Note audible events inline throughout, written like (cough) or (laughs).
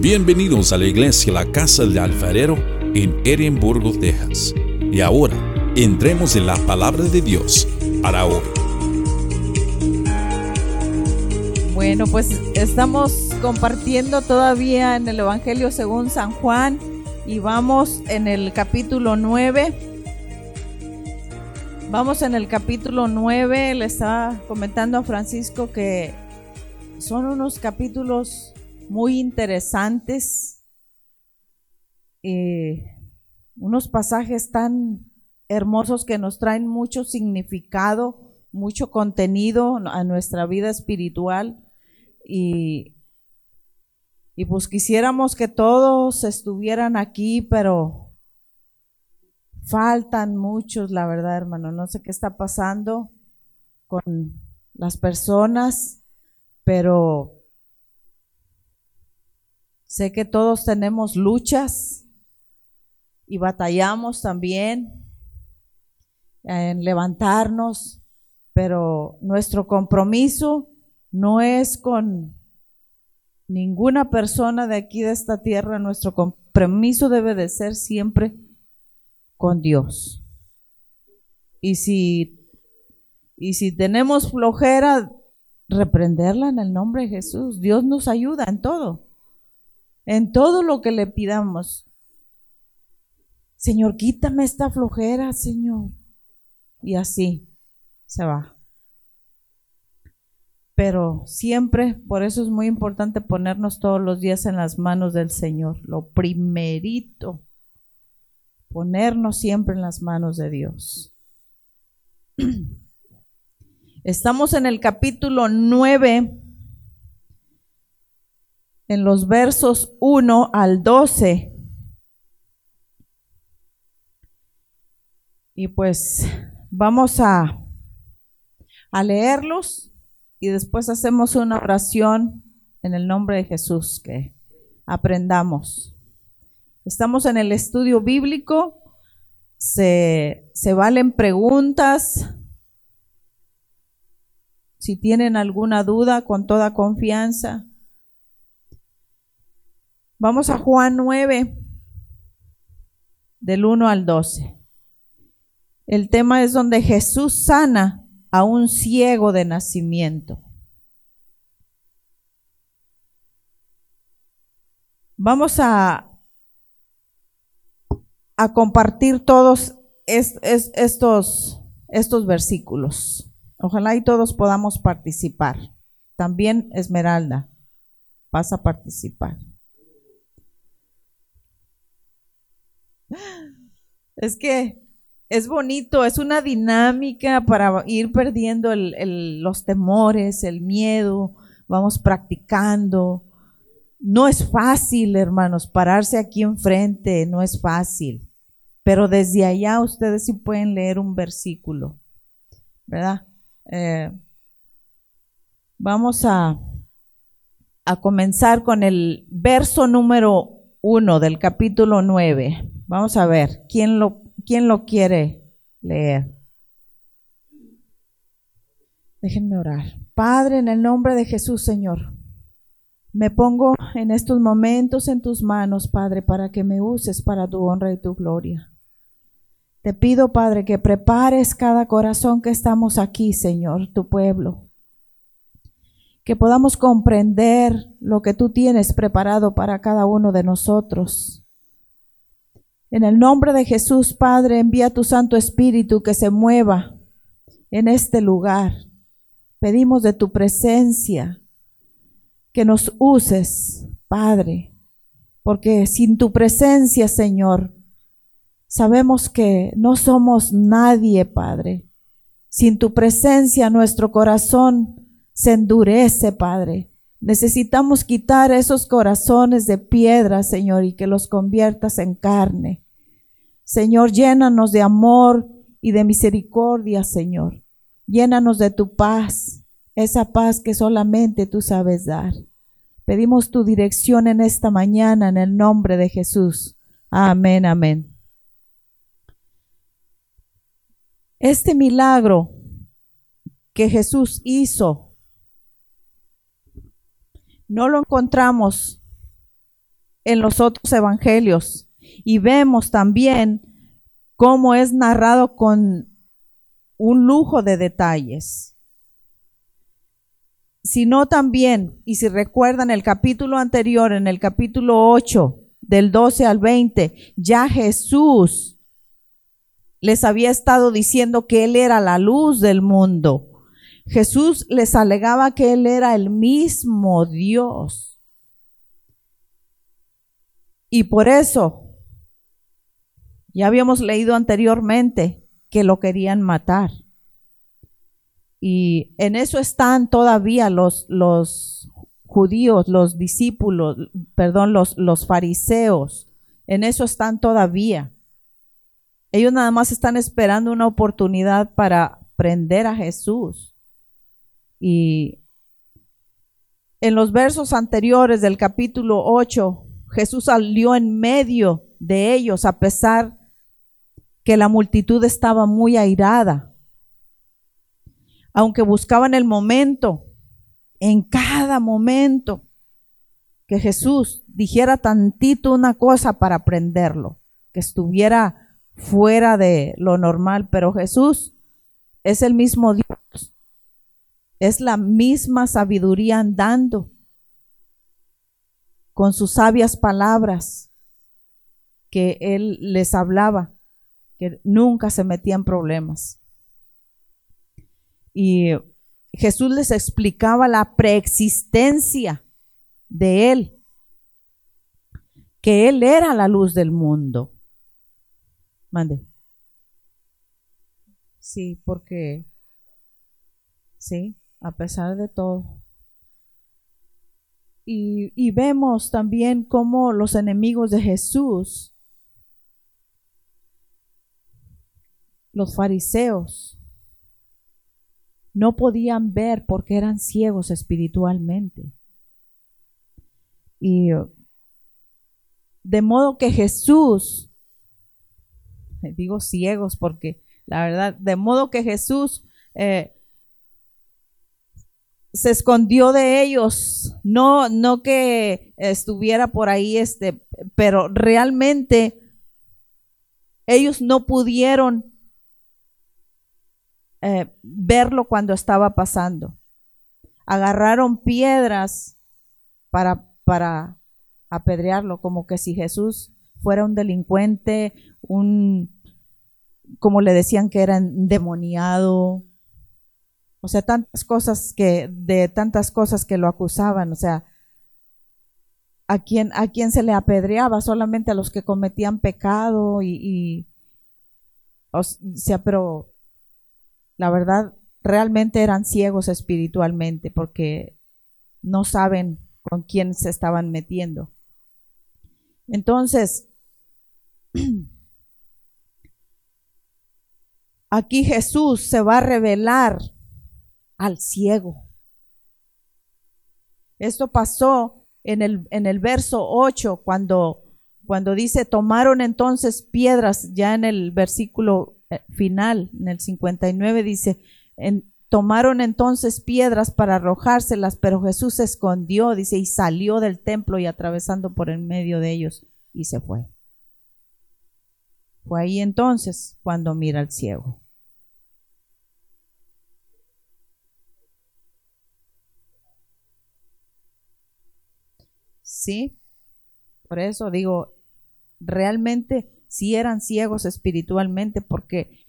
Bienvenidos a la iglesia La Casa del Alfarero en Edimburgo, Texas. Y ahora, entremos en la palabra de Dios para hoy. Bueno, pues estamos compartiendo todavía en el Evangelio según San Juan y vamos en el capítulo 9. Vamos en el capítulo 9, le estaba comentando a Francisco que son unos capítulos muy interesantes, eh, unos pasajes tan hermosos que nos traen mucho significado, mucho contenido a nuestra vida espiritual y, y pues quisiéramos que todos estuvieran aquí, pero faltan muchos, la verdad, hermano. No sé qué está pasando con las personas, pero Sé que todos tenemos luchas y batallamos también en levantarnos, pero nuestro compromiso no es con ninguna persona de aquí de esta tierra, nuestro compromiso debe de ser siempre con Dios. Y si, y si tenemos flojera, reprenderla en el nombre de Jesús. Dios nos ayuda en todo en todo lo que le pidamos. Señor, quítame esta flojera, Señor. Y así se va. Pero siempre, por eso es muy importante ponernos todos los días en las manos del Señor. Lo primerito, ponernos siempre en las manos de Dios. (clears throat) Estamos en el capítulo 9 en los versos 1 al 12. Y pues vamos a, a leerlos y después hacemos una oración en el nombre de Jesús que aprendamos. Estamos en el estudio bíblico, se, se valen preguntas. Si tienen alguna duda, con toda confianza, Vamos a Juan 9, del 1 al 12. El tema es donde Jesús sana a un ciego de nacimiento. Vamos a, a compartir todos estos, estos versículos. Ojalá y todos podamos participar. También Esmeralda, vas a participar. Es que es bonito, es una dinámica para ir perdiendo los temores, el miedo, vamos practicando. No es fácil, hermanos, pararse aquí enfrente, no es fácil, pero desde allá ustedes sí pueden leer un versículo, ¿verdad? Eh, vamos a, a comenzar con el verso número uno del capítulo 9. Vamos a ver, ¿quién lo, quién lo quiere leer? Déjenme orar. Padre, en el nombre de Jesús, Señor, me pongo en estos momentos en tus manos, Padre, para que me uses para tu honra y tu gloria. Te pido, Padre, que prepares cada corazón que estamos aquí, Señor, tu pueblo. Que podamos comprender lo que tú tienes preparado para cada uno de nosotros en el nombre de Jesús, Padre, envía tu Santo Espíritu que se mueva en este lugar. Pedimos de tu presencia que nos uses, Padre, porque sin tu presencia, Señor, sabemos que no somos nadie, Padre. Sin tu presencia nuestro corazón se endurece, Padre. Necesitamos quitar esos corazones de piedra, Señor, y que los conviertas en carne. Señor, llénanos de amor y de misericordia, Señor. Llénanos de tu paz, esa paz que solamente tú sabes dar. Pedimos tu dirección en esta mañana en el nombre de Jesús. Amén, amén. Este milagro que Jesús hizo no lo encontramos en los otros evangelios y vemos también cómo es narrado con un lujo de detalles, sino también, y si recuerdan el capítulo anterior, en el capítulo 8, del 12 al 20, ya Jesús les había estado diciendo que Él era la luz del mundo. Jesús les alegaba que Él era el mismo Dios. Y por eso, ya habíamos leído anteriormente que lo querían matar. Y en eso están todavía los, los judíos, los discípulos, perdón, los, los fariseos. En eso están todavía. Ellos nada más están esperando una oportunidad para prender a Jesús. Y en los versos anteriores del capítulo 8, Jesús salió en medio de ellos a pesar que la multitud estaba muy airada. Aunque buscaban el momento, en cada momento, que Jesús dijera tantito una cosa para aprenderlo, que estuviera fuera de lo normal, pero Jesús es el mismo Dios, es la misma sabiduría andando con sus sabias palabras que Él les hablaba que nunca se metía en problemas. Y Jesús les explicaba la preexistencia de Él, que Él era la luz del mundo. Mande. Sí, porque, sí, a pesar de todo. Y, y vemos también cómo los enemigos de Jesús los fariseos no podían ver porque eran ciegos espiritualmente. Y de modo que Jesús, digo ciegos porque la verdad, de modo que Jesús eh, se escondió de ellos, no, no que estuviera por ahí, este, pero realmente ellos no pudieron eh, verlo cuando estaba pasando. Agarraron piedras para, para apedrearlo, como que si Jesús fuera un delincuente, un, como le decían que era endemoniado, o sea, tantas cosas que, de tantas cosas que lo acusaban, o sea, a quien, a quien se le apedreaba, solamente a los que cometían pecado y, y o sea, pero la verdad, realmente eran ciegos espiritualmente porque no saben con quién se estaban metiendo. Entonces, (clears throat) aquí Jesús se va a revelar al ciego. Esto pasó en el, en el verso 8, cuando, cuando dice, tomaron entonces piedras, ya en el versículo final, en el 59 dice, tomaron entonces piedras para arrojárselas, pero Jesús se escondió, dice, y salió del templo y atravesando por el medio de ellos y se fue. Fue ahí entonces cuando mira al ciego. Sí, por eso digo, realmente si eran ciegos espiritualmente, porque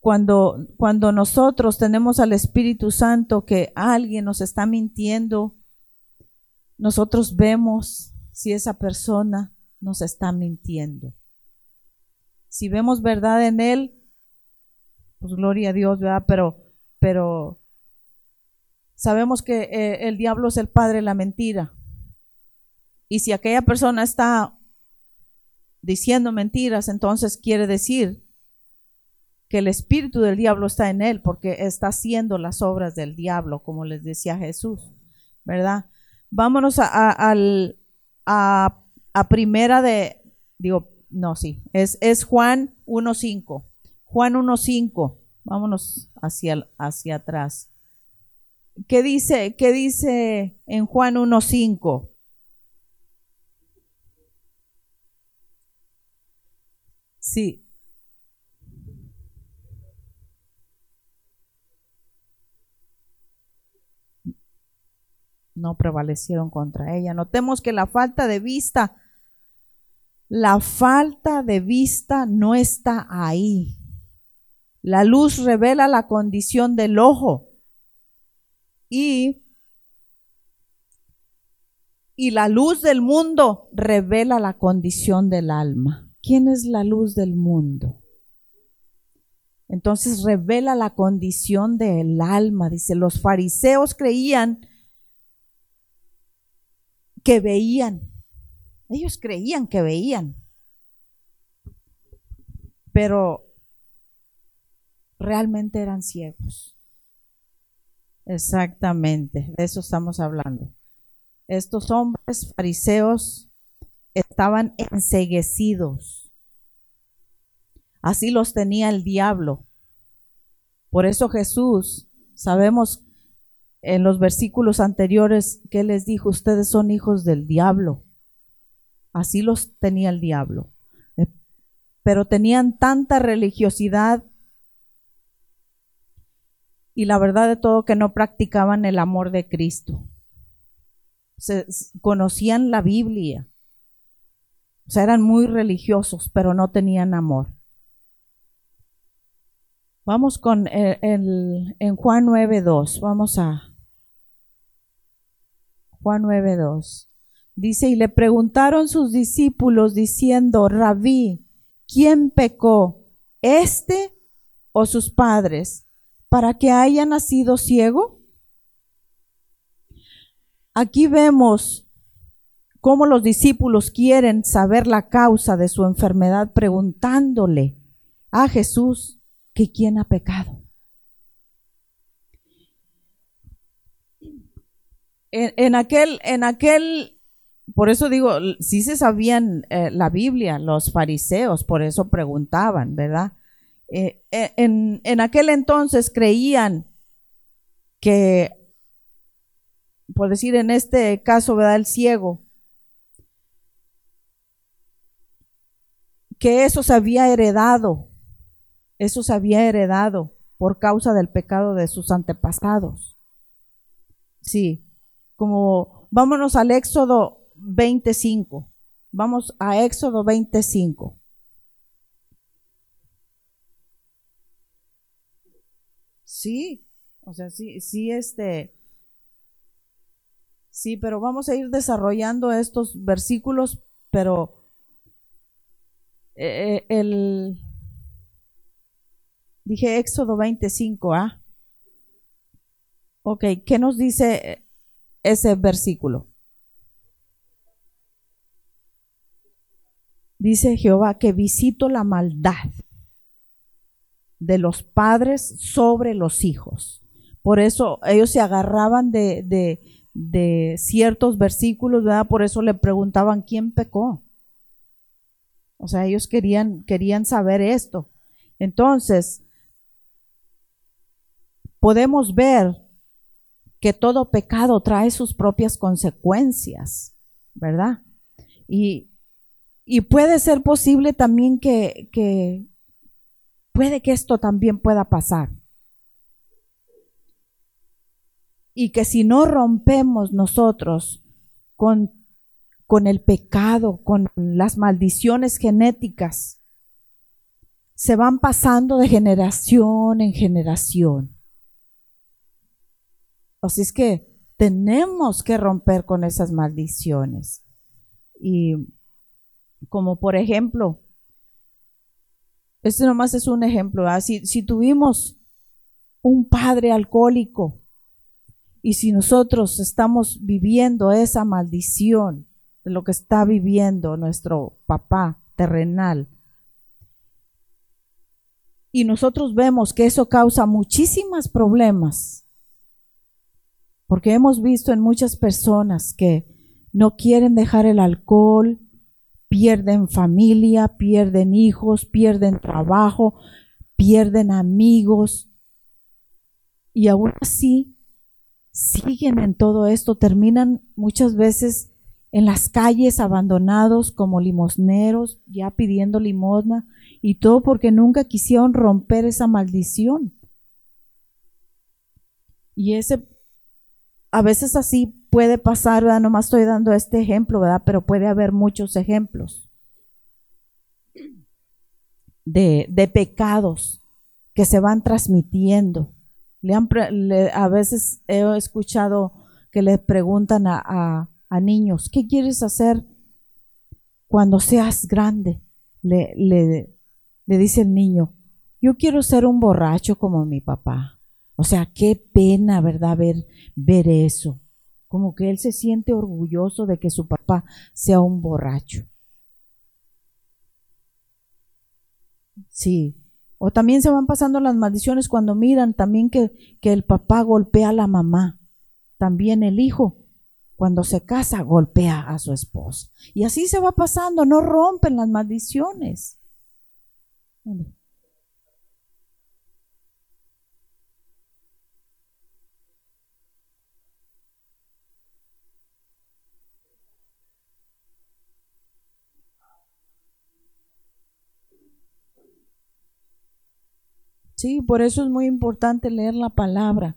cuando, cuando nosotros tenemos al Espíritu Santo que alguien nos está mintiendo, nosotros vemos si esa persona nos está mintiendo. Si vemos verdad en él, pues gloria a Dios, ¿verdad? Pero, pero sabemos que eh, el diablo es el padre de la mentira. Y si aquella persona está diciendo mentiras, entonces quiere decir que el espíritu del diablo está en él porque está haciendo las obras del diablo, como les decía Jesús, ¿verdad? Vámonos a, a, primera de, digo, no, sí, es, es Juan 1.5. Juan 1.5, vámonos hacia, hacia atrás. ¿Qué dice, ¿Qué dice en Juan 1.5? Sí. No prevalecieron contra ella. Notemos que la falta de vista, la falta de vista no está ahí. La luz revela la condición del ojo y, y la luz del mundo revela la condición del alma. ¿Quién es la luz del mundo? Entonces revela la condición del alma. Dice, los fariseos creían que veían. Ellos creían que veían. Pero realmente eran ciegos. Exactamente, de eso estamos hablando. Estos hombres fariseos estaban enseguecidos. Así los tenía el diablo. Por eso Jesús, sabemos en los versículos anteriores que les dijo, ustedes son hijos del diablo. Así los tenía el diablo. Eh, pero tenían tanta religiosidad y la verdad de todo que no practicaban el amor de Cristo. Se, conocían la Biblia, o sea, eran muy religiosos, pero no tenían amor. Vamos con el, el en Juan 9.2. Vamos a Juan 9.2. Dice, y le preguntaron sus discípulos diciendo, Rabí, ¿quién pecó? ¿Este o sus padres para que haya nacido ciego? Aquí vemos cómo los discípulos quieren saber la causa de su enfermedad preguntándole a Jesús que quién ha pecado. En, aquel, en aquel, por eso digo, sí se sabían eh, la Biblia, los fariseos, por eso preguntaban, ¿verdad? Eh, eh, en, en aquel entonces creían que, por decir en este caso, ¿verdad? El ciego, que eso se había heredado, eso se había heredado por causa del pecado de sus antepasados. Sí, como vámonos al Éxodo 25, vamos a Éxodo 25. Sí, o sea, sí, sí, este, sí, pero vamos a ir desarrollando estos versículos, pero eh, el, dije Éxodo 25, ¿ah? Ok, ¿qué nos dice ese versículo? Dice Jehová que visito la maldad de los padres sobre los hijos. Por eso ellos se agarraban de, de, de ciertos versículos, ¿verdad? Por eso le preguntaban quién pecó. O sea, ellos querían, querían saber esto. Entonces, podemos ver que todo pecado trae sus propias consecuencias, ¿verdad? Y, y puede ser posible también que, que puede que esto también pueda pasar. Y que si no rompemos nosotros con con el pecado, con las maldiciones genéticas, se van pasando de generación en generación. Así es que tenemos que romper con esas maldiciones. Y como por ejemplo, este nomás es un ejemplo, si, si tuvimos un padre alcohólico y si nosotros estamos viviendo esa maldición, lo que está viviendo nuestro papá terrenal. Y nosotros vemos que eso causa muchísimos problemas, porque hemos visto en muchas personas que no quieren dejar el alcohol, pierden familia, pierden hijos, pierden trabajo, pierden amigos, y aún así siguen en todo esto, terminan muchas veces en las calles abandonados como limosneros, ya pidiendo limosna, Y todo porque nunca quisieron romper esa maldición. Y ese, a veces así puede pasar, ¿verdad? Nomás estoy dando este ejemplo, ¿verdad? Pero puede haber muchos ejemplos de, de pecados que se van transmitiendo. Le han, a veces he escuchado que le preguntan a, a, niños, ¿qué quieres hacer cuando seas grande? Le, le, le dice el niño, yo quiero ser un borracho como mi papá. O sea, qué pena, ¿verdad? Ver, ver eso. Como que él se siente orgulloso de que su papá sea un borracho. Sí. O también se van pasando las maldiciones cuando miran también que, que el papá golpea a la mamá. También el hijo, cuando se casa, golpea a su esposa. Y así se va pasando, no rompen las maldiciones. Sí, por eso es muy importante leer la palabra,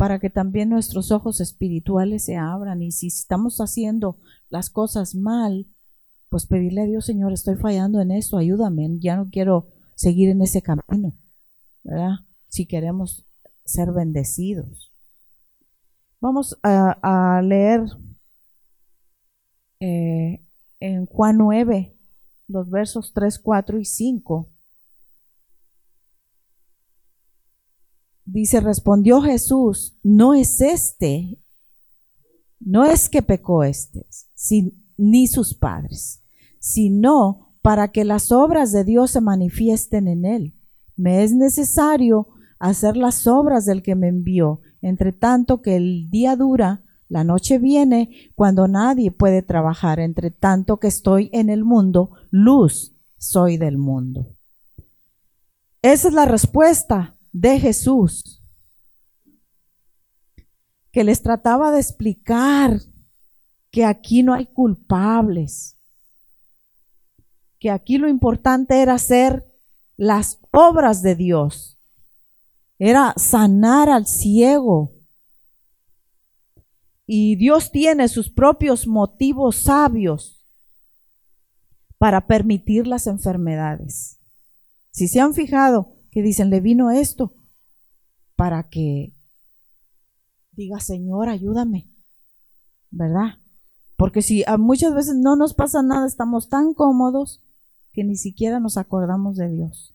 para que también nuestros ojos espirituales se abran. Y si estamos haciendo las cosas mal, pues pedirle a Dios, Señor, estoy fallando en esto, ayúdame, ya no quiero seguir en ese camino, ¿verdad? Si queremos ser bendecidos. Vamos a, leer eh, en Juan 9, los versos 3, 4 y 5. Dice, respondió Jesús, no es este, no es que pecó este, ni sus padres, sino para que las obras de Dios se manifiesten en él. Me es necesario hacer las obras del que me envió, entre tanto que el día dura, la noche viene, cuando nadie puede trabajar, entre tanto que estoy en el mundo, luz soy del mundo. Esa es la respuesta de Jesús, que les trataba de explicar que aquí no hay culpables, que aquí lo importante era hacer las obras de Dios, era sanar al ciego. Y Dios tiene sus propios motivos sabios para permitir las enfermedades. Si se han fijado, que dicen, le vino esto para que diga, Señor, ayúdame, ¿verdad? Porque si muchas veces no nos pasa nada, estamos tan cómodos que ni siquiera nos acordamos de Dios.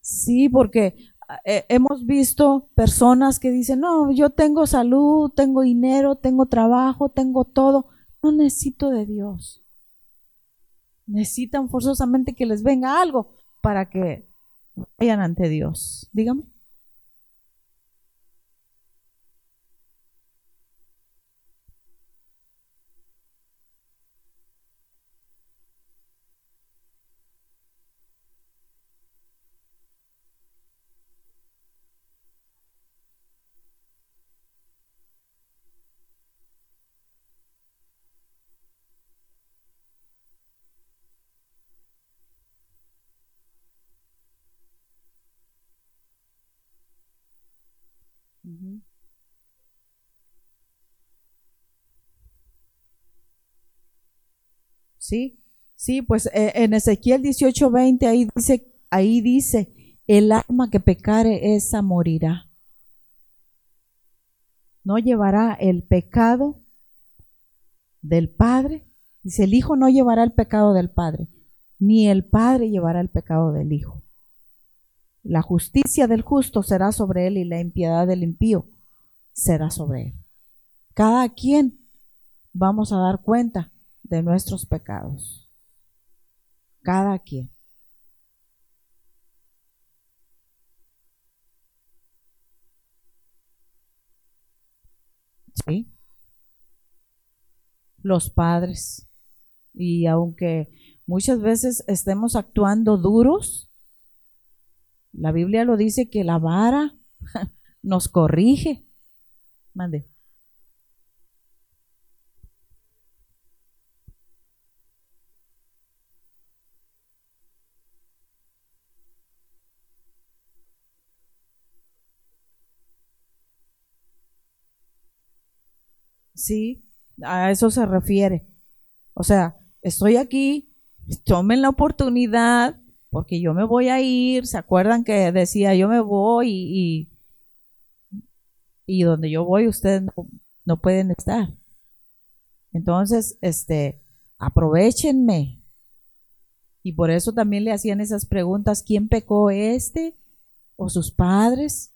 Sí, porque eh, hemos visto personas que dicen, no, yo tengo salud, tengo dinero, tengo trabajo, tengo todo, no necesito de Dios. Necesitan forzosamente que les venga algo para que vayan ante Dios. Dígame. Sí, sí, pues eh, en Ezequiel 18:20 ahí dice, ahí dice, el alma que pecare esa morirá. No llevará el pecado del Padre. Dice, el Hijo no llevará el pecado del Padre, ni el Padre llevará el pecado del Hijo. La justicia del justo será sobre él y la impiedad del impío será sobre él. Cada quien vamos a dar cuenta de nuestros pecados. Cada quien. ¿Sí? Los padres. Y aunque muchas veces estemos actuando duros, la Biblia lo dice que la vara (laughs) nos corrige. Mande. Sí, a eso se refiere. O sea, estoy aquí, tomen la oportunidad, porque yo me voy a ir. ¿Se acuerdan que decía yo me voy y, y, donde yo voy ustedes no, pueden estar? Entonces, este, aprovechenme. Y por eso también le hacían esas preguntas, ¿quién pecó este? ¿O sus padres?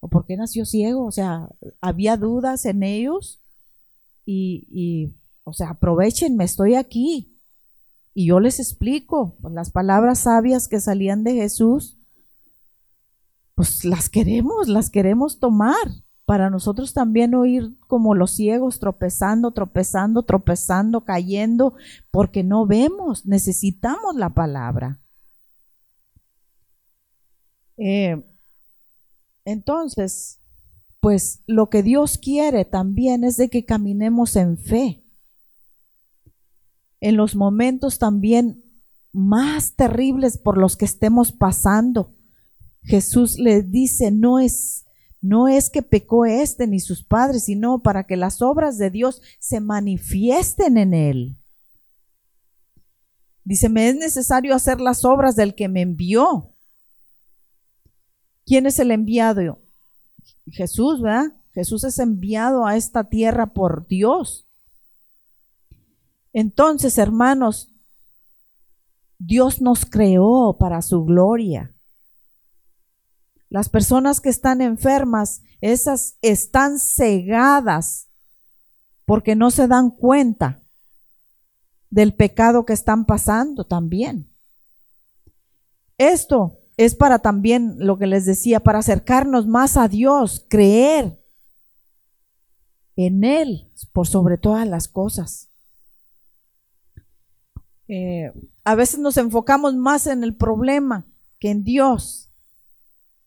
¿O por qué nació ciego? O sea, había dudas en ellos y, o sea, aprovechenme, estoy aquí. Y yo les explico, pues, las palabras sabias que salían de Jesús, pues las queremos, las queremos tomar para nosotros también oír como los ciegos tropezando, tropezando, tropezando, cayendo, porque no vemos, necesitamos la palabra. Eh, entonces, pues lo que Dios quiere también es de que caminemos en fe. En los momentos también más terribles por los que estemos pasando, Jesús le dice, no es no es que pecó este ni sus padres, sino para que las obras de Dios se manifiesten en él. Dice, me es necesario hacer las obras del que me envió. ¿Quién es el enviado? Jesús, ¿verdad? Jesús es enviado a esta tierra por Dios. Entonces, hermanos, Dios nos creó para su gloria. Las personas que están enfermas, esas están cegadas porque no se dan cuenta del pecado que están pasando también. Esto es para también lo que les decía, para acercarnos más a Dios, creer en Él por sobre todas las cosas. Eh, a veces nos enfocamos más en el problema que en Dios.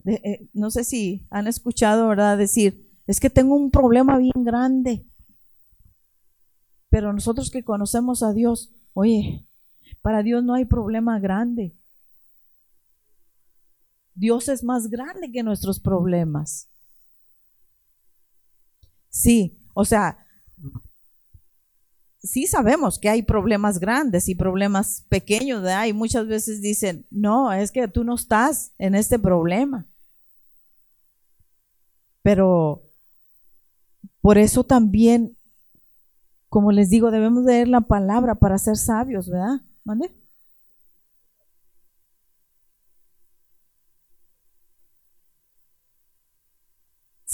Eh, no sé si han escuchado, ¿verdad? Decir, es que tengo un problema bien grande. Pero nosotros que conocemos a Dios, oye, para Dios no hay problema grande. Dios es más grande que nuestros problemas. Sí, o sea, sí sabemos que hay problemas grandes y problemas pequeños, ¿verdad? Y muchas veces dicen, no, es que tú no estás en este problema. Pero por eso también, como les digo, debemos leer la palabra para ser sabios, ¿verdad? ¿Mande?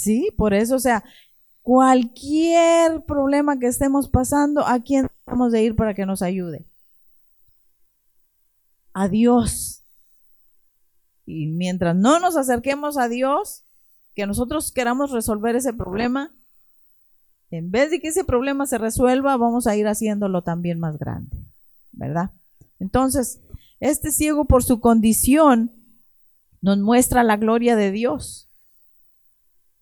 Sí, por eso, o sea, cualquier problema que estemos pasando, ¿a quién vamos de ir para que nos ayude? A Dios. Y mientras no nos acerquemos a Dios, que nosotros queramos resolver ese problema, en vez de que ese problema se resuelva, vamos a ir haciéndolo también más grande, ¿verdad? Entonces, este ciego por su condición nos muestra la gloria de Dios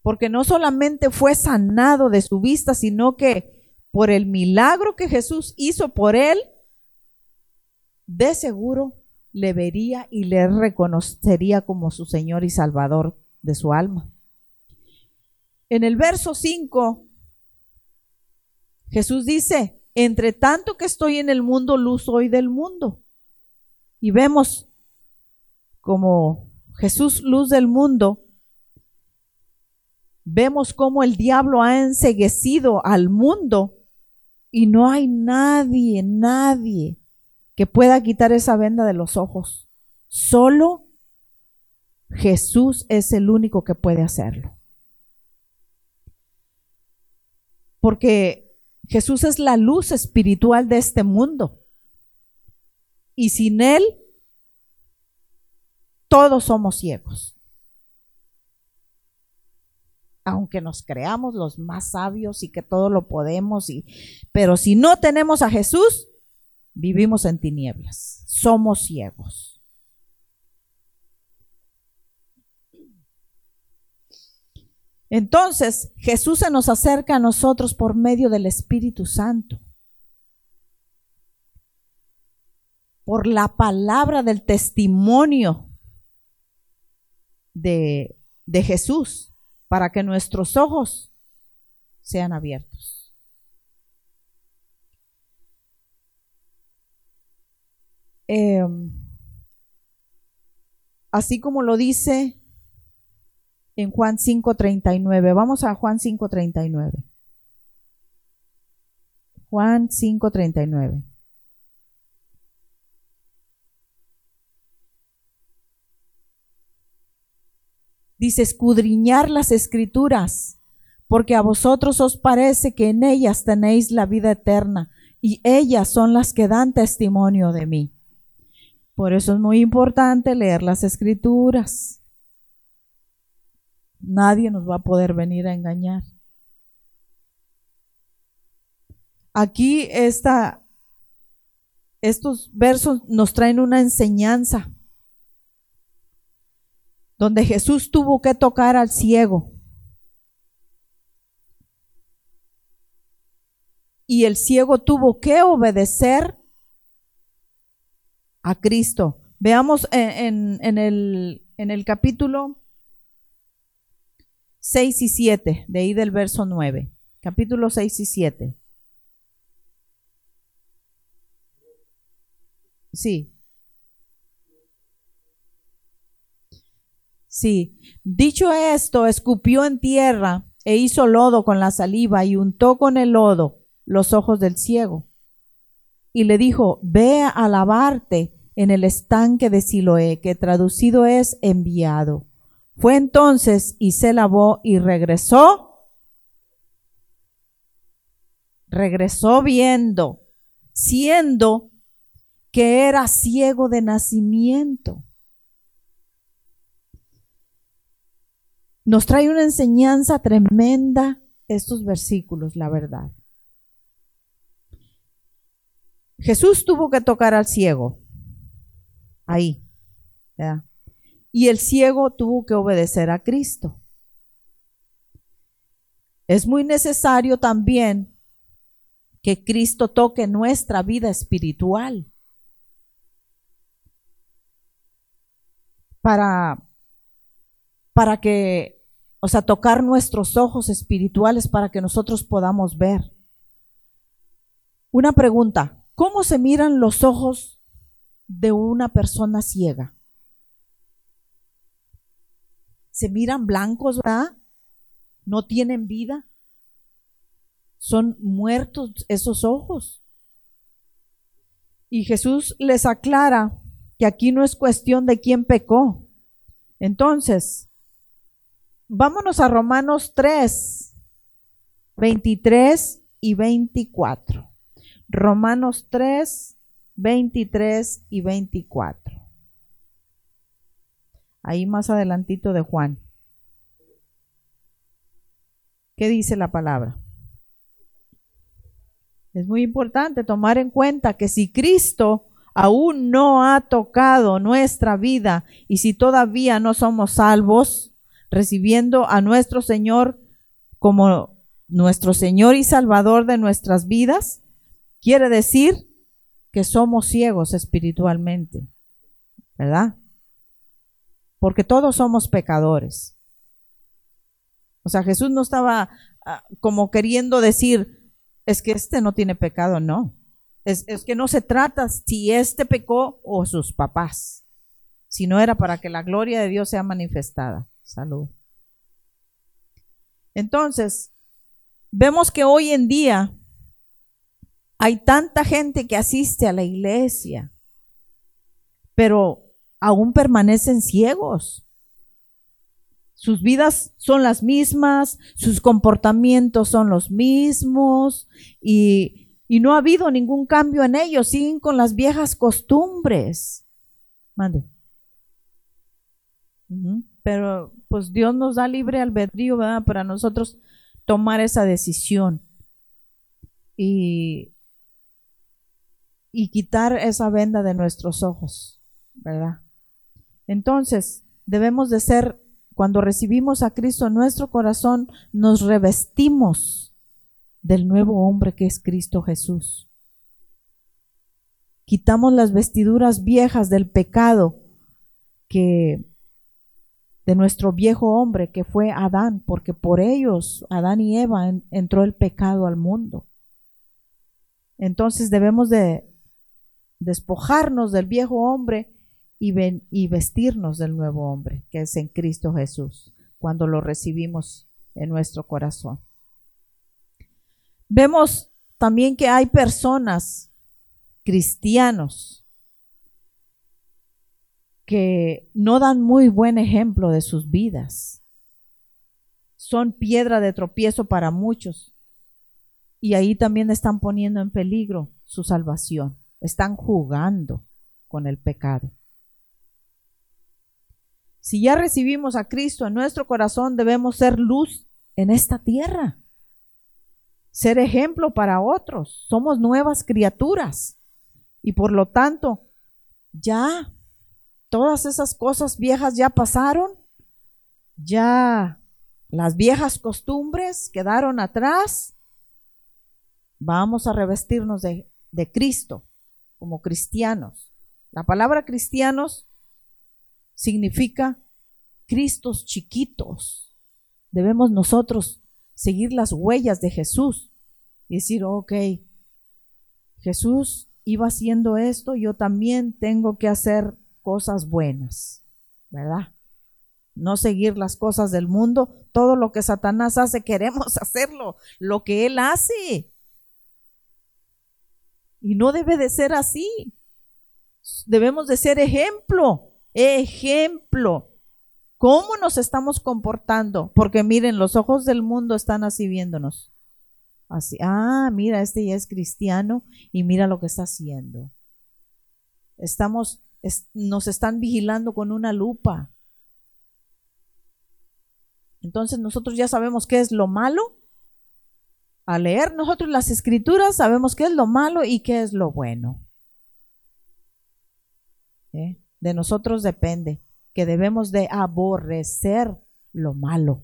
porque no solamente fue sanado de su vista, sino que por el milagro que Jesús hizo por él, de seguro le vería y le reconocería como su Señor y Salvador de su alma. En el verso 5, Jesús dice, entre tanto que estoy en el mundo, luz soy del mundo. Y vemos como Jesús, luz del mundo, vemos cómo el diablo ha enseguecido al mundo y no hay nadie, nadie que pueda quitar esa venda de los ojos. Solo Jesús es el único que puede hacerlo. Porque Jesús es la luz espiritual de este mundo. Y sin Él, todos somos ciegos aunque nos creamos los más sabios y que todo lo podemos, y, pero si no tenemos a Jesús, vivimos en tinieblas, somos ciegos. Entonces, Jesús se nos acerca a nosotros por medio del Espíritu Santo. Por la palabra del testimonio de, de Jesús, para que nuestros ojos sean abiertos. Em, así como lo dice en Juan 5:39. Vamos a Juan 5:39. Juan 5:39. Dice, escudriñar las escrituras, porque a vosotros os parece que en ellas tenéis la vida eterna, y ellas son las que dan testimonio de mí. Por eso es muy importante leer las escrituras. Nadie nos va a poder venir a engañar. Aquí esta, estos versos nos traen una enseñanza donde Jesús tuvo que tocar al ciego. Y el ciego tuvo que obedecer a Cristo. Veamos en, el, en el capítulo 6 y 7, de ahí del verso 9. Capítulo 6 y 7. Sí. Sí. Dicho esto, escupió en tierra e hizo lodo con la saliva y untó con el lodo los ojos del ciego. Y le dijo, ve a lavarte en el estanque de Siloé, que traducido es enviado. Fue entonces y se lavó y regresó. Regresó viendo, siendo que era ciego de nacimiento. Nos trae una enseñanza tremenda estos versículos, la verdad. Jesús tuvo que tocar al ciego. Ahí. y el ciego tuvo que obedecer a Cristo. Es muy necesario también que Cristo toque nuestra vida espiritual para, para que, o sea, tocar nuestros ojos espirituales para que nosotros podamos ver. Una pregunta, ¿cómo se miran los ojos de una persona ciega? se miran blancos, ¿verdad? No tienen vida. Son muertos esos ojos. Y Jesús les aclara que aquí no es cuestión de quién pecó. Entonces, vámonos a Romanos 3, 23 y 24. Romanos 3, 23 y 24 ahí más adelantito de Juan. ¿Qué dice la palabra? Es muy importante tomar en cuenta que si Cristo aún no ha tocado nuestra vida y si todavía no somos salvos, recibiendo a nuestro Señor como nuestro Señor y Salvador de nuestras vidas, quiere decir que somos ciegos espiritualmente, ¿verdad? porque todos somos pecadores. O sea, Jesús no estaba ah, como queriendo decir, es que este no tiene pecado, no. Es, es, que no se trata si este pecó o sus papás, sino era para que la gloria de Dios sea manifestada. Salud. Entonces, vemos que hoy en día hay tanta gente que asiste a la iglesia, pero aún permanecen ciegos. Sus vidas son las mismas, sus comportamientos son los mismos y, no ha habido ningún cambio en ellos, siguen con las viejas costumbres. Mande. Pero pues Dios nos da libre albedrío, ¿verdad? Para nosotros tomar esa decisión y, y quitar esa venda de nuestros ojos, ¿verdad? Entonces, debemos de ser cuando recibimos a Cristo en nuestro corazón, nos revestimos del nuevo hombre que es Cristo Jesús. Quitamos las vestiduras viejas del pecado que de nuestro viejo hombre que fue Adán, porque por ellos, Adán y Eva, entró el pecado al mundo. Entonces debemos de despojarnos del viejo hombre y, y vestirnos del nuevo hombre, que es en Cristo Jesús, cuando lo recibimos en nuestro corazón. Vemos también que hay personas, cristianos, que no dan muy buen ejemplo de sus vidas. Son piedra de tropiezo para muchos. Y ahí también están poniendo en peligro su salvación. Están jugando con el pecado. Si ya recibimos a Cristo en nuestro corazón, debemos ser luz en esta tierra. Ser ejemplo para otros. Somos nuevas criaturas. Y por lo tanto, ya todas esas cosas viejas ya pasaron, ya las viejas costumbres quedaron atrás. Vamos a revestirnos de, Cristo como cristianos. La palabra cristianos significa Cristos chiquitos. Debemos nosotros seguir las huellas de Jesús y decir, ok, Jesús iba haciendo esto, yo también tengo que hacer cosas buenas, ¿verdad? No seguir las cosas del mundo. Todo lo que Satanás hace, (laughs) queremos hacerlo, lo que él hace. Y no debe de ser así. Debemos de ser ejemplo, ejemplo. ¿Cómo nos estamos comportando? Porque miren, los ojos del mundo están así viéndonos. Así, ah, mira, este ya es cristiano y mira lo que está haciendo. Estamos nos están vigilando con una lupa. Entonces nosotros ya sabemos qué es lo malo. Al leer nosotros las escrituras sabemos qué es lo malo y qué es lo bueno. ¿Eh? De nosotros depende que debemos de aborrecer lo malo.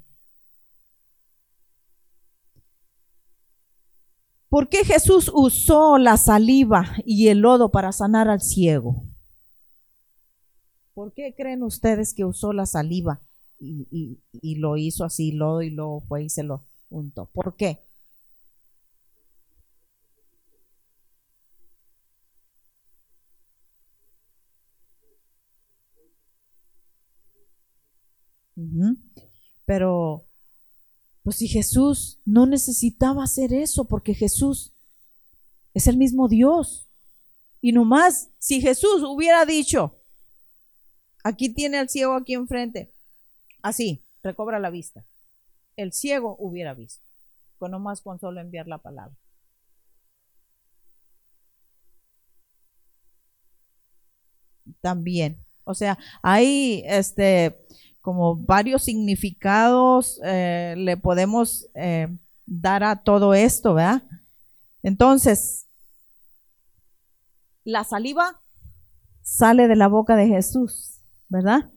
¿Por qué Jesús usó la saliva y el lodo para sanar al ciego? ¿Por qué creen ustedes que usó la saliva y, lo hizo así, lodo y luego fue y se lo untó? ¿Por qué? Pero, pues si Jesús no necesitaba hacer eso, porque Jesús es el mismo Dios. Y nomás, si Jesús hubiera dicho, Aquí tiene al ciego aquí enfrente. Así, recobra la vista. El ciego hubiera visto, con no más con solo enviar la palabra. También. O sea, hay este como varios significados eh, le podemos eh, dar a todo esto, ¿verdad? Entonces, la saliva sale de la boca de Jesús. ¿Verdad?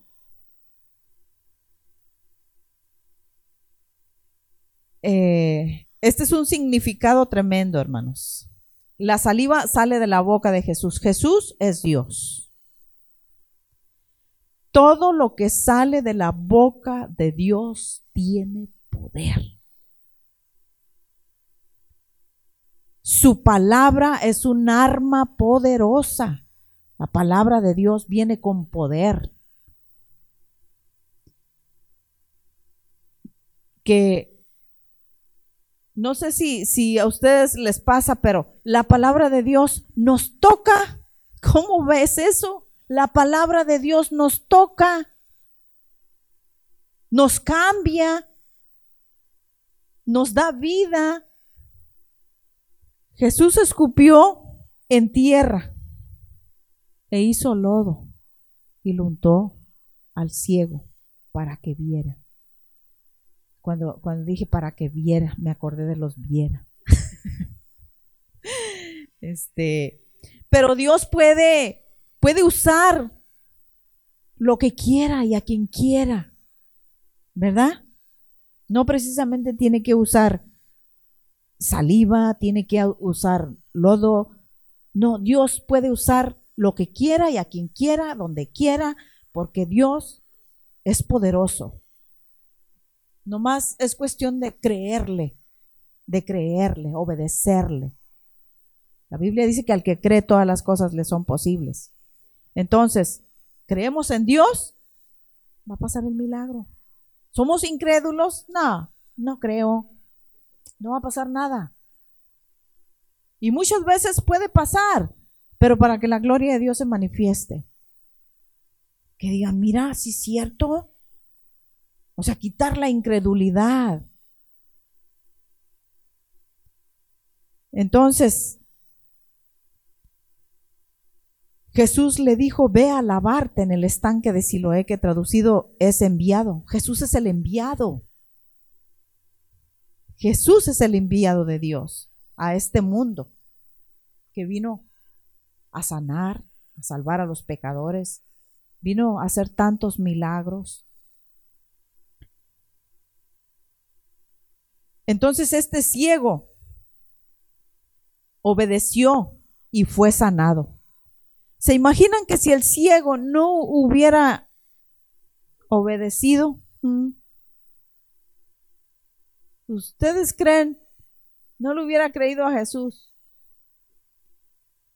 Eh, este es un significado tremendo, hermanos. La saliva sale de la boca de Jesús. Jesús es Dios. Todo lo que sale de la boca de Dios tiene poder. Su palabra es un arma poderosa. La palabra de Dios viene con poder. Que no sé si, si a ustedes les pasa, pero la palabra de Dios nos toca. ¿Cómo ves eso? La palabra de Dios nos toca, nos cambia, nos da vida. Jesús escupió en tierra e hizo lodo y lo untó al ciego para que viera. Cuando, cuando dije para que viera, me acordé de los viera. (laughs) este, pero Dios puede, puede usar lo que quiera y a quien quiera. ¿verdad? No precisamente tiene que usar saliva, tiene que usar lodo. No, Dios puede usar lo que quiera y a quien quiera, donde quiera, porque Dios es poderoso. Nomás es cuestión de creerle, de creerle, obedecerle. La Biblia dice que al que cree todas las cosas le son posibles. Entonces, creemos en Dios, va a pasar el milagro. ¿Somos incrédulos? No, no creo. No va a pasar nada. Y muchas veces puede pasar, pero para que la gloria de Dios se manifieste. Que digan, mira, si es cierto. O sea, quitar la incredulidad. Entonces, Jesús le dijo, ve a lavarte en el estanque de Siloé, que traducido es enviado. Jesús es el enviado. Jesús es el enviado de Dios a este mundo, que vino a sanar, a salvar a los pecadores, vino a hacer tantos milagros. Entonces este ciego obedeció y fue sanado. ¿Se imaginan que si el ciego no hubiera obedecido? ¿Mm? ¿Ustedes creen? No le hubiera creído a Jesús.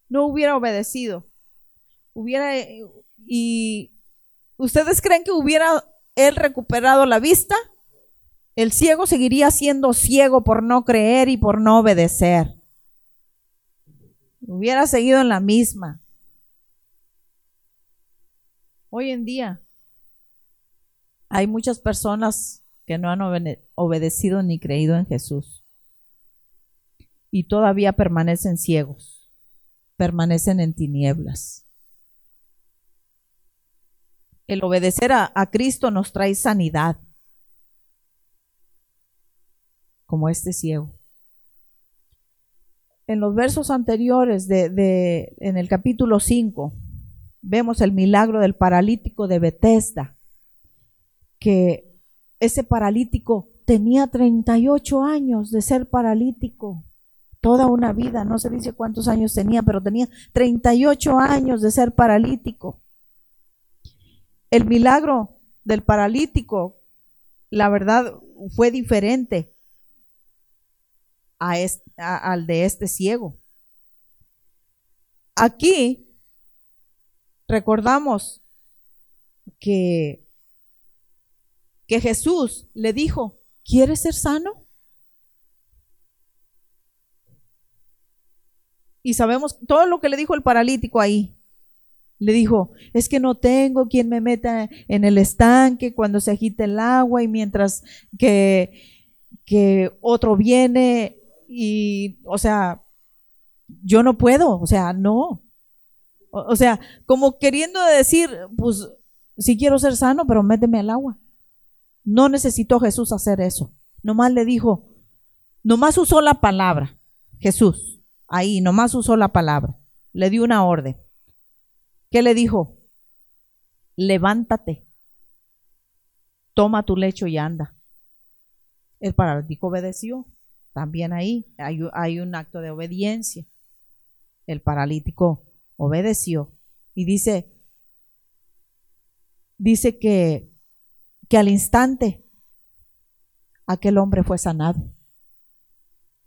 No hubiera obedecido. Hubiera y ¿ustedes creen que hubiera él recuperado la vista? El ciego seguiría siendo ciego por no creer y por no obedecer. Hubiera seguido en la misma. Hoy en día hay muchas personas que no han obedecido ni creído en Jesús y todavía permanecen ciegos, permanecen en tinieblas. El obedecer a, Cristo nos trae sanidad, como este ciego. En los versos anteriores de, en el capítulo 5, vemos el milagro del paralítico de Bethesda, que ese paralítico tenía 38 años de ser paralítico, toda una vida, no se dice cuántos años tenía, pero tenía 38 años de ser paralítico. El milagro del paralítico, la verdad, fue diferente al de este ciego. Aquí recordamos que, que Jesús le dijo, ¿quieres ser sano? Y sabemos todo lo que le dijo el paralítico ahí. Le dijo, es que no tengo quien me meta en el estanque cuando se agite el agua y mientras que, que otro viene y, o sea, yo no puedo, o sea, no. O, sea, como queriendo decir, pues si quiero ser sano, pero méteme al agua. No necesitó Jesús hacer eso. Nomás le dijo, nomás usó la palabra, Jesús. Ahí, nomás usó la palabra. Le dio una orden. ¿Qué le dijo? Levántate, toma tu lecho y anda. El paralítico obedeció. También ahí hay, un acto de obediencia. El paralítico obedeció. Y dice, dice que, que al instante aquel hombre fue sanado.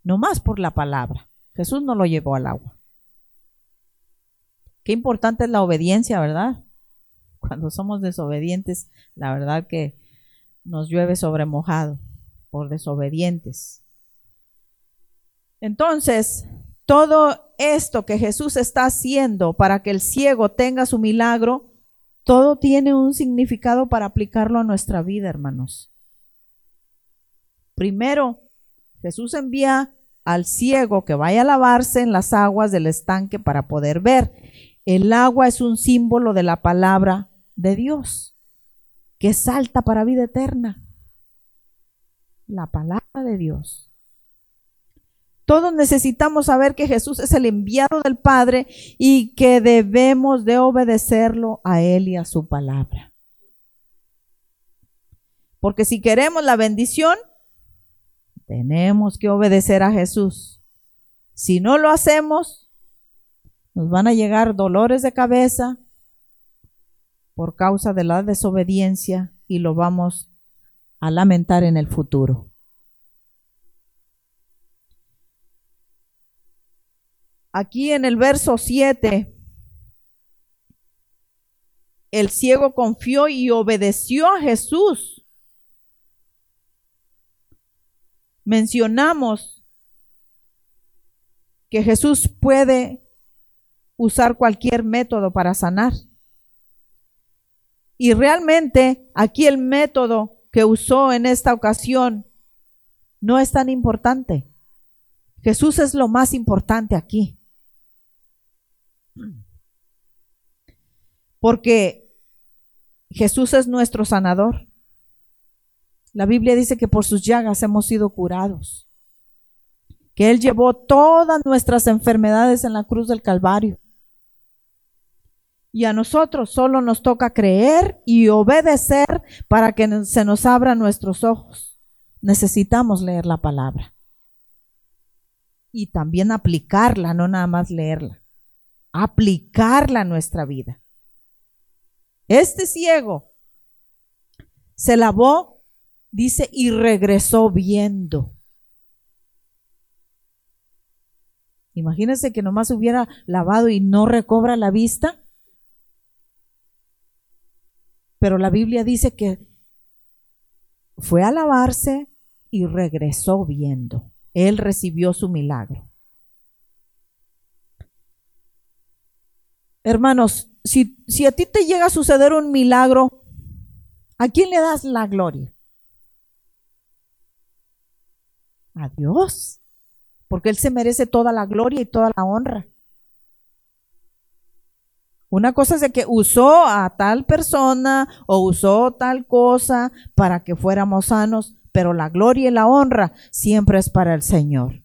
No más por la palabra. Jesús no lo llevó al agua. Qué importante es la obediencia, ¿verdad? Cuando somos desobedientes, la verdad que nos llueve sobre mojado por desobedientes. Entonces, todo esto que Jesús está haciendo para que el ciego tenga su milagro, todo tiene un significado para aplicarlo a nuestra vida, hermanos. Primero, Jesús envía al ciego que vaya a lavarse en las aguas del estanque para poder ver. El agua es un símbolo de la palabra de Dios, que salta para vida eterna. La palabra de Dios. Todos necesitamos saber que Jesús es el enviado del Padre y que debemos de obedecerlo a Él y a su palabra. Porque si queremos la bendición, tenemos que obedecer a Jesús. Si no lo hacemos, nos van a llegar dolores de cabeza por causa de la desobediencia y lo vamos a lamentar en el futuro. Aquí en el verso 7, el ciego confió y obedeció a Jesús. Mencionamos que Jesús puede usar cualquier método para sanar. Y realmente aquí el método que usó en esta ocasión no es tan importante. Jesús es lo más importante aquí. Porque Jesús es nuestro sanador. La Biblia dice que por sus llagas hemos sido curados. Que Él llevó todas nuestras enfermedades en la cruz del Calvario. Y a nosotros solo nos toca creer y obedecer para que se nos abran nuestros ojos. Necesitamos leer la palabra. Y también aplicarla, no nada más leerla. Aplicarla a nuestra vida. Este ciego se lavó, dice, y regresó viendo. Imagínense que nomás hubiera lavado y no recobra la vista. Pero la Biblia dice que fue a lavarse y regresó viendo. Él recibió su milagro. Hermanos, si, a ti te llega a suceder un milagro, ¿a quién le das la gloria? A Dios, porque Él se merece toda la gloria y toda la honra. Una cosa es que usó a tal persona o usó tal cosa para que fuéramos sanos, pero la gloria y la honra siempre es para el Señor.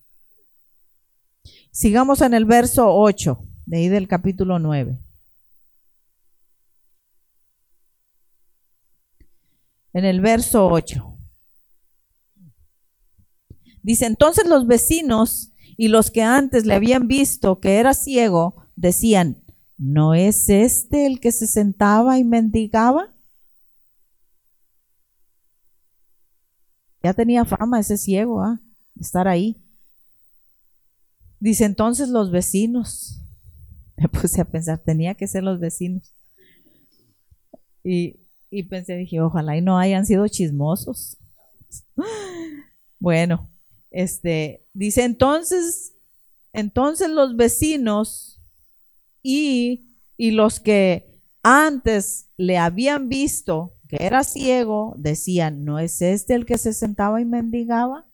Sigamos en el verso 8 de ahí del capítulo 9. en el verso 8. Dice, entonces los vecinos y los que antes le habían visto que era ciego, decían, ¿no es este el que se sentaba y mendigaba? Ya tenía fama ese ciego, ¿ah? Estar ahí. Dice entonces los vecinos. Me puse a pensar, tenía que ser los vecinos. Y y pensé, dije, ojalá y no hayan sido chismosos. (laughs) Bueno, este, dice entonces, entonces los vecinos y, y los que antes le habían visto que era ciego, decían, ¿no es este el que se sentaba y mendigaba?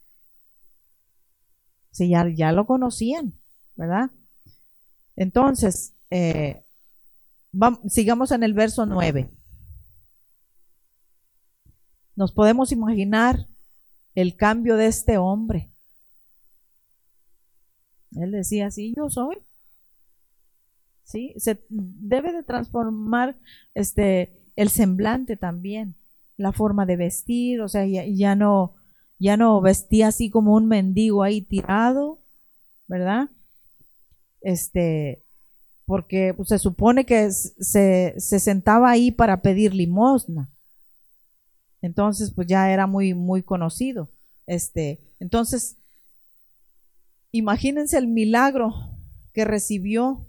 Sí, ya, ya lo conocían, ¿verdad? Entonces, eh, sigamos en el verso 9. Nos podemos imaginar el cambio de este hombre. Él decía, sí, yo soy. Sí, se debe de transformar este el semblante también, la forma de vestir, o sea, ya, no ya no vestía así como un mendigo ahí tirado, ¿verdad? Este, porque pues, se supone que se, se sentaba ahí para pedir limosna. Entonces, pues ya era muy, muy conocido. Este, entonces, imagínense el milagro que recibió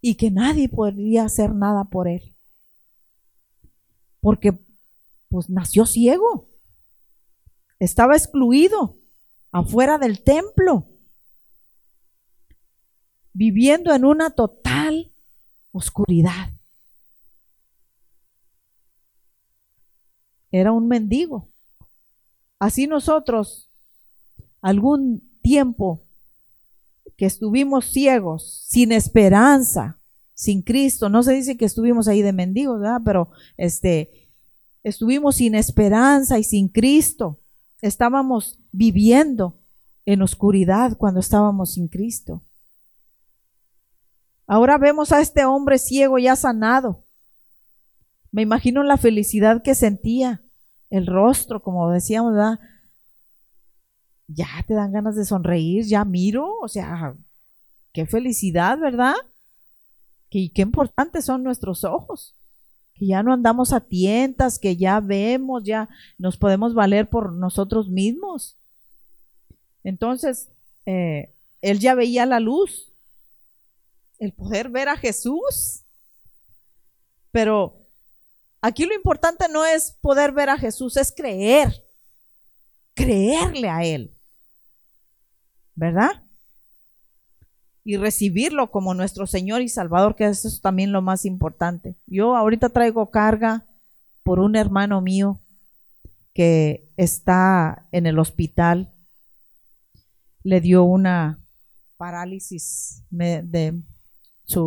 y que nadie podría hacer nada por él. Porque, pues, nació ciego. Estaba excluido afuera del templo, viviendo en una total oscuridad. era un mendigo. Así nosotros, algún tiempo que estuvimos ciegos, sin esperanza, sin Cristo, no se dice que estuvimos ahí de mendigos, ¿verdad? Pero este, estuvimos sin esperanza y sin Cristo. Estábamos viviendo en oscuridad cuando estábamos sin Cristo. Ahora vemos a este hombre ciego ya sanado Me imagino la felicidad que sentía, el rostro, como decíamos, ¿verdad? Ya te dan ganas de sonreír, ya miro, o sea, qué felicidad, ¿verdad? Y qué importantes son nuestros ojos, que ya no andamos a tientas, que ya vemos, ya nos podemos valer por nosotros mismos. Entonces, eh, él ya veía la luz, el poder ver a Jesús. Pero aquí lo importante no es poder ver a Jesús, es creer, creerle a Él. ¿Verdad? Y recibirlo como nuestro Señor y Salvador, que eso es también lo más importante. Yo ahorita traigo carga por un hermano mío que está en el hospital. Le dio una parálisis de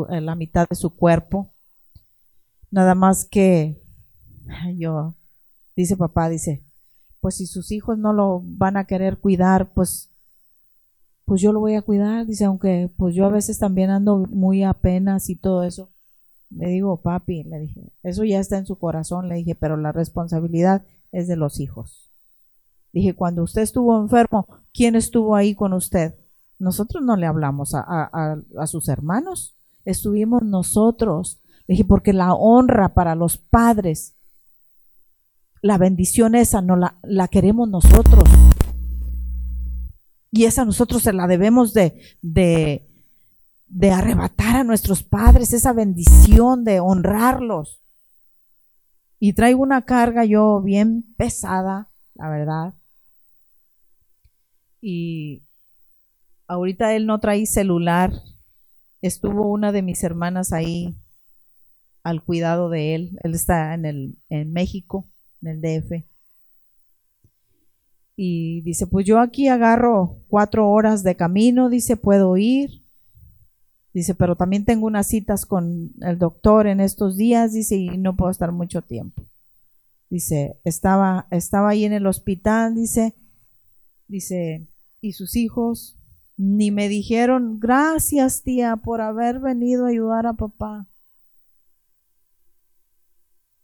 en la mitad de su cuerpo. Nada más que yo, dice papá, dice, pues si sus hijos no lo van a querer cuidar, pues, pues yo lo voy a cuidar. Dice, aunque pues yo a veces también ando muy apenas y todo eso. Le digo, papi, le dije, eso ya está en su corazón, le dije, pero la responsabilidad es de los hijos. Dije, cuando usted estuvo enfermo, ¿quién estuvo ahí con usted? Nosotros no le hablamos a, a sus hermanos estuvimos nosotros. Le dije, porque la honra para los padres, la bendición esa no la, la queremos nosotros. Y esa nosotros se la debemos de, de, de arrebatar a nuestros padres, esa bendición de honrarlos. Y traigo una carga yo bien pesada, la verdad. Y ahorita él no trae celular, estuvo una de mis hermanas ahí al cuidado de él. Él está en, el, en México, en el DF. Y dice, pues yo aquí agarro cuatro horas de camino, dice, puedo ir. Dice, pero también tengo unas citas con el doctor en estos días, dice, y no puedo estar mucho tiempo. Dice, estaba, estaba ahí en el hospital, dice, dice, y sus hijos ni me dijeron, gracias tía por haber venido a ayudar a papá.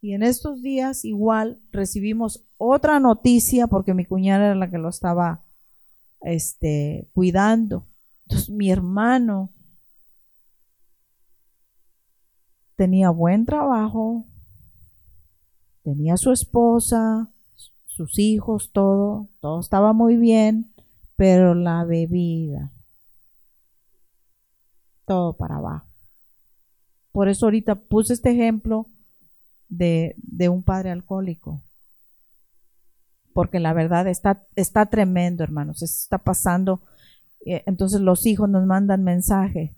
Y en estos días igual recibimos otra noticia porque mi cuñada era la que lo estaba este, cuidando. Entonces mi hermano tenía buen trabajo, tenía su esposa, sus hijos, todo, todo estaba muy bien pero la bebida, todo para abajo. Por eso ahorita puse este ejemplo de, un padre alcohólico. Porque la verdad está, está tremendo, hermanos. Está pasando. Eh, entonces los hijos nos mandan mensaje.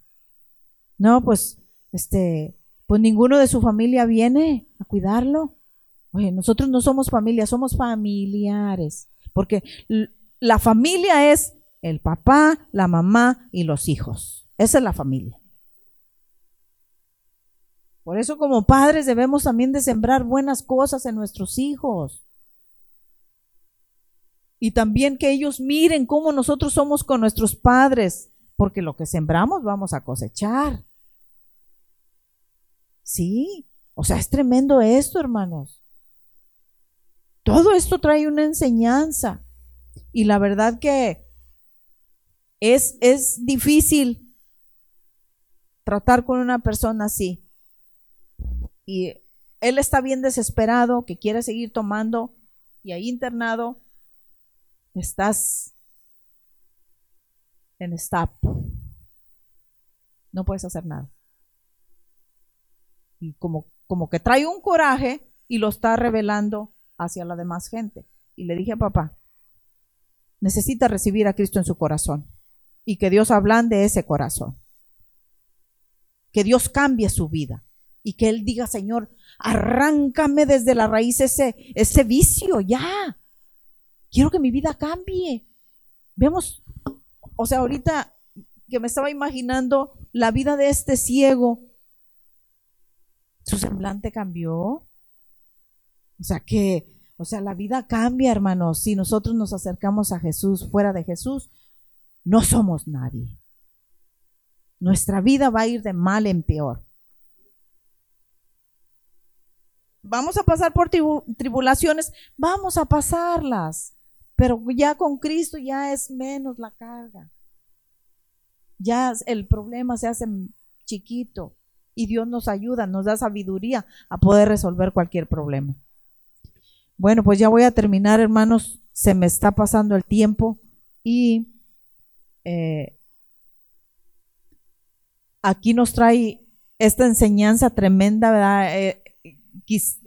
No, pues, este, pues ninguno de su familia viene a cuidarlo. Oye, nosotros no somos familia, somos familiares. Porque la familia es el papá, la mamá y los hijos. Esa es la familia. Por eso como padres debemos también de sembrar buenas cosas en nuestros hijos. Y también que ellos miren cómo nosotros somos con nuestros padres, porque lo que sembramos vamos a cosechar. Sí, o sea, es tremendo esto, hermanos. Todo esto trae una enseñanza. Y la verdad que es, es difícil tratar con una persona así. Y él está bien desesperado, que quiere seguir tomando, y ahí internado estás en stop. No puedes hacer nada. Y como, como que trae un coraje y lo está revelando hacia la demás gente. Y le dije a papá, necesita recibir a Cristo en su corazón y que Dios de ese corazón. Que Dios cambie su vida y que Él diga, Señor, arráncame desde la raíz ese, ese vicio, ya. Quiero que mi vida cambie. Vemos, o sea, ahorita que me estaba imaginando la vida de este ciego, su semblante cambió. O sea que o sea, la vida cambia, hermanos. Si nosotros nos acercamos a Jesús fuera de Jesús, no somos nadie. Nuestra vida va a ir de mal en peor. vamos a pasar por tribulaciones, vamos a pasarlas, pero ya con Cristo ya es menos la carga. Ya el problema se hace chiquito y Dios nos ayuda, nos da sabiduría a poder resolver cualquier problema. Bueno, pues ya voy a terminar, hermanos. Se me está pasando el tiempo y eh, aquí nos trae esta enseñanza tremenda. Eh,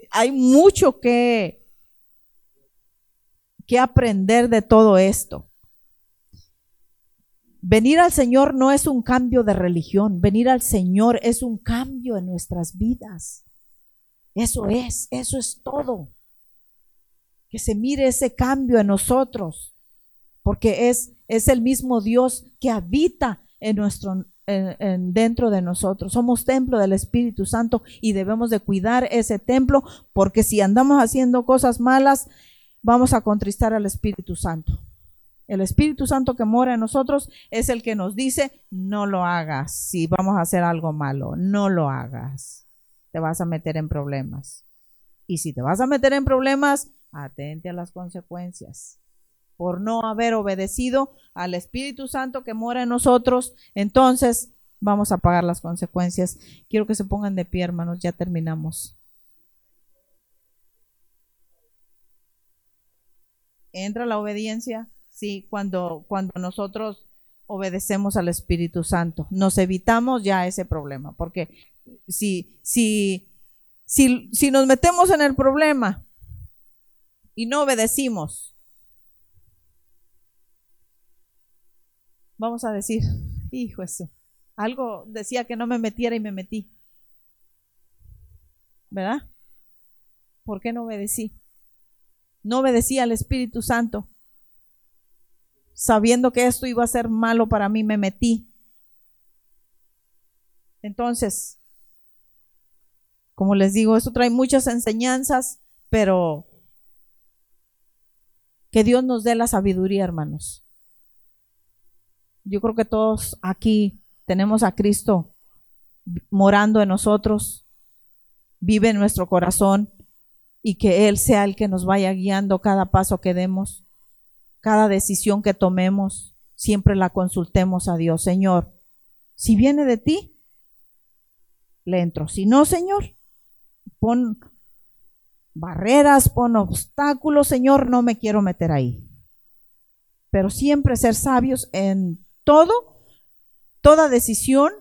hay mucho que, que aprender de todo esto. Venir al Señor no es un cambio de religión, venir al Señor es un cambio en nuestras vidas. Eso es, eso es todo. Que se mire ese cambio en nosotros, porque es, es el mismo Dios que habita en nuestro, dentro de nosotros. Somos templo del Espíritu Santo y debemos de cuidar ese templo porque si andamos haciendo cosas malas, vamos a contristar al Espíritu Santo. El Espíritu Santo que mora en nosotros es el que nos dice, no lo hagas si vamos a hacer algo malo, no lo hagas. Te vas a meter en problemas. Y si te vas a meter en problemas, atente a las consecuencias por no haber obedecido al Espíritu Santo que mora en nosotros, entonces vamos a pagar las consecuencias. Quiero que se pongan de pie, hermanos, ya terminamos. ¿Entra la obediencia? Sí, cuando, cuando nosotros obedecemos al Espíritu Santo. Nos evitamos ya ese problema, porque si, si, si, si nos metemos en el problema y no obedecimos, vamos a decir, (laughs) hijo eso, algo decía que no me metiera y me metí. ¿Verdad? ¿Por qué no obedecí? No obedecí al Espíritu Santo. Sabiendo que esto iba a ser malo para mí, me metí. Entonces, como les digo, esto trae muchas enseñanzas, pero que Dios nos dé la sabiduría, hermanos yo creo que todos aquí tenemos a Cristo morando en nosotros, vive en nuestro corazón y que Él sea el que nos vaya guiando cada paso que demos, cada decisión que tomemos, siempre la consultemos a Dios. Señor, si viene de ti, le entro. Si no, Señor, pon barreras, pon obstáculos, Señor, no me quiero meter ahí. Pero siempre ser sabios en todo, toda decisión,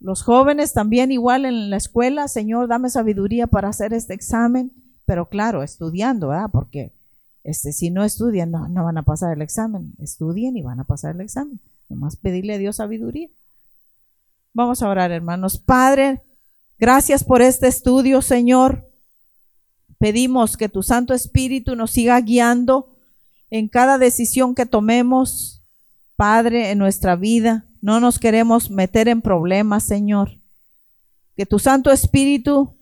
los jóvenes también igual en la escuela, Señor, dame sabiduría para hacer este examen, pero claro, estudiando, ¿verdad? Porque este, si no estudian, no, no van a pasar el examen. Estudien y van a pasar el examen. Nomás pedirle a Dios sabiduría. Vamos a orar, hermanos. Padre, gracias por este estudio, Señor. Pedimos que tu Santo Espíritu nos siga guiando en cada decisión que tomemos, Padre, en nuestra vida. No nos queremos meter en problemas, Señor. Que tu Santo Espíritu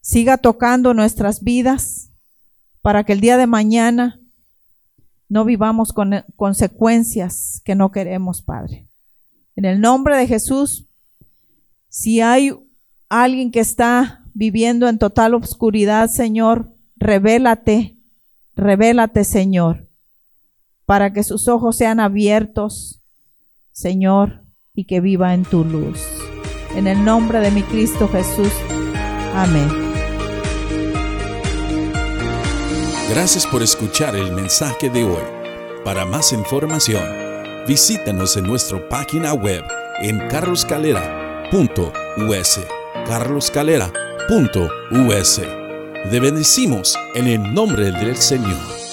siga tocando nuestras vidas para que el día de mañana no vivamos con consecuencias que no queremos, Padre. En el nombre de Jesús, si hay alguien que está viviendo en total oscuridad, Señor, revélate, revélate, Señor para que sus ojos sean abiertos, Señor, y que viva en tu luz. En el nombre de mi Cristo Jesús. Amén. Gracias por escuchar el mensaje de hoy. Para más información, visítanos en nuestra página web en carloscalera.us. carloscalera.us. Te bendecimos en el nombre del Señor.